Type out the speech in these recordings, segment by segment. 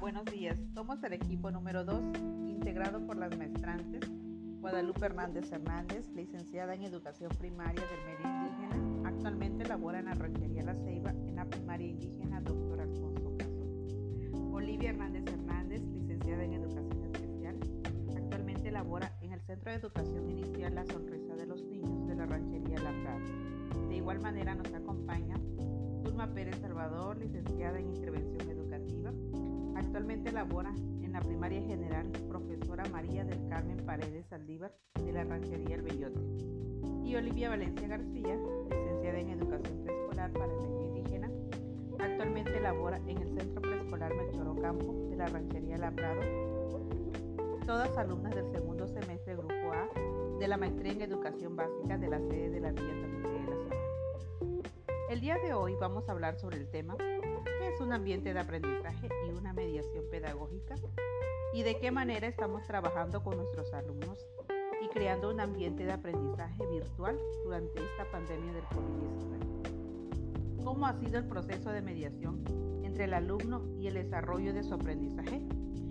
Buenos días. Somos el equipo número 2, integrado por las maestrantes Guadalupe Hernández Hernández, licenciada en Educación Primaria del Medio Indígena. Actualmente labora en la ranchería La Ceiba en la primaria indígena Dr. Alfonso Caso. Olivia Hernández Hernández, licenciada en Educación Especial. Actualmente labora en el Centro de Educación Inicial La Sonrisa de los Niños de la ranchería La Prada. De igual manera nos acompaña Zulma Pérez Salvador, licenciada en Intervención Educativa Actualmente labora en la primaria general profesora María del Carmen Paredes Saldívar de la ranchería El Bellote. Y Olivia Valencia García, licenciada en Educación Preescolar para el Medio Indígena. Actualmente labora en el Centro Preescolar Melchor Campo de la ranchería La Prado. Todas alumnas del segundo semestre Grupo A de la Maestría en Educación Básica de la sede de la Villa San de la Sabana. El día de hoy vamos a hablar sobre el tema es un ambiente de aprendizaje y una mediación pedagógica? ¿Y de qué manera estamos trabajando con nuestros alumnos y creando un ambiente de aprendizaje virtual durante esta pandemia del COVID-19? ¿Cómo ha sido el proceso de mediación entre el alumno y el desarrollo de su aprendizaje?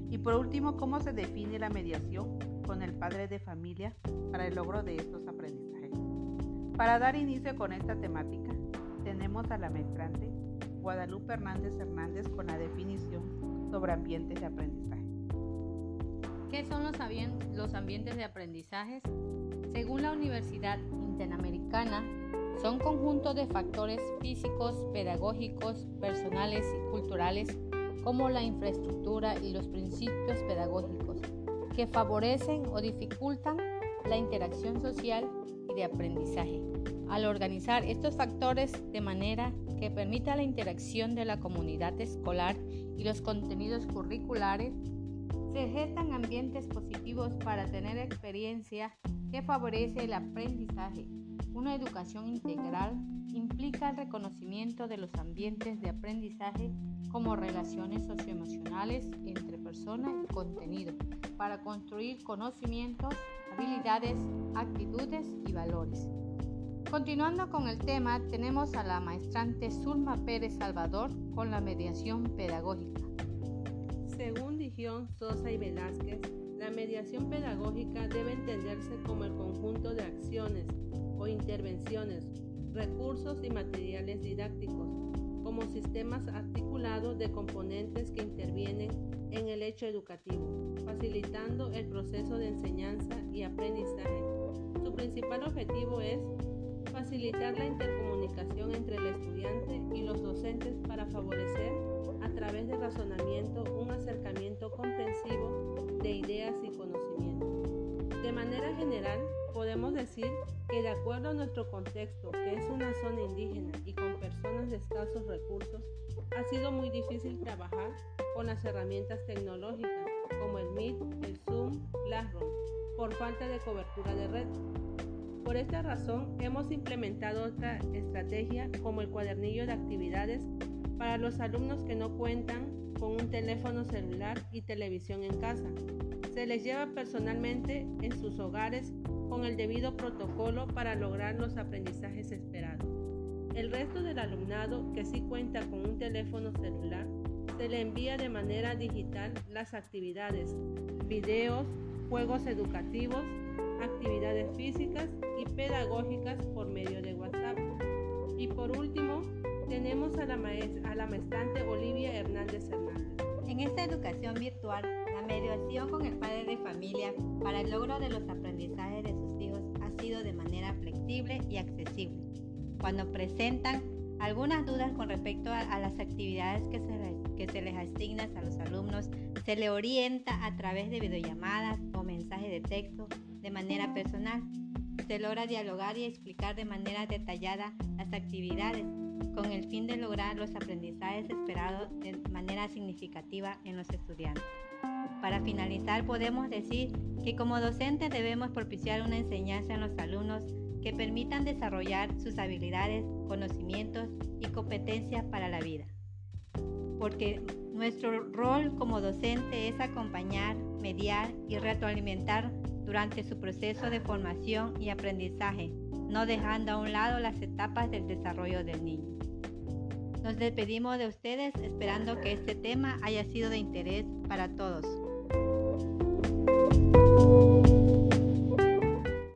Y por último, ¿cómo se define la mediación con el padre de familia para el logro de estos aprendizajes? Para dar inicio con esta temática, tenemos a la maestrante Guadalupe Hernández Hernández con la definición sobre ambientes de aprendizaje. ¿Qué son los, los ambientes de aprendizaje? Según la Universidad Interamericana, son conjuntos de factores físicos, pedagógicos, personales y culturales como la infraestructura y los principios pedagógicos que favorecen o dificultan la interacción social de aprendizaje. Al organizar estos factores de manera que permita la interacción de la comunidad escolar y los contenidos curriculares, se gestan ambientes positivos para tener experiencia que favorece el aprendizaje. Una educación integral implica el reconocimiento de los ambientes de aprendizaje como relaciones socioemocionales entre persona y contenido para construir conocimientos, habilidades, actitudes y valores. Continuando con el tema, tenemos a la maestrante Zulma Pérez Salvador con la mediación pedagógica. Según Dijon, Sosa y Velázquez, la mediación pedagógica debe entenderse como el conjunto de acciones o intervenciones, recursos y materiales didácticos, como sistemas articulados de componentes que intervienen en el hecho educativo, facilitando el proceso de enseñanza y aprendizaje. Principal objetivo es facilitar la intercomunicación entre el estudiante y los docentes para favorecer a través del razonamiento un acercamiento comprensivo de ideas y conocimientos. De manera general, podemos decir que de acuerdo a nuestro contexto, que es una zona indígena y con personas de escasos recursos, ha sido muy difícil trabajar con las herramientas tecnológicas como el Meet, el Zoom, Classroom, por falta de cobertura de red. Por esta razón, hemos implementado otra estrategia como el cuadernillo de actividades para los alumnos que no cuentan con un teléfono celular y televisión en casa. Se les lleva personalmente en sus hogares con el debido protocolo para lograr los aprendizajes esperados. El resto del alumnado que sí cuenta con un teléfono celular, se le envía de manera digital las actividades, videos, juegos educativos, actividades físicas y pedagógicas por medio de WhatsApp. Y por último, tenemos a la, a la maestrante Olivia Hernández Hernández. En esta educación virtual, la mediación con el padre de familia para el logro de los aprendizajes de sus hijos ha sido de manera flexible y accesible. Cuando presentan algunas dudas con respecto a, las actividades que se, que se les asignan a los alumnos, se le orienta a través de videollamadas o mensajes de texto de manera personal. Se logra dialogar y explicar de manera detallada las actividades con el fin de lograr los aprendizajes esperados de manera significativa en los estudiantes. Para finalizar, podemos decir que como docentes debemos propiciar una enseñanza en los alumnos que permitan desarrollar sus habilidades, conocimientos y competencias para la vida. Porque nuestro rol como docente es acompañar, mediar y retroalimentar durante su proceso de formación y aprendizaje, no dejando a un lado las etapas del desarrollo del niño. Nos despedimos de ustedes esperando que este tema haya sido de interés para todos.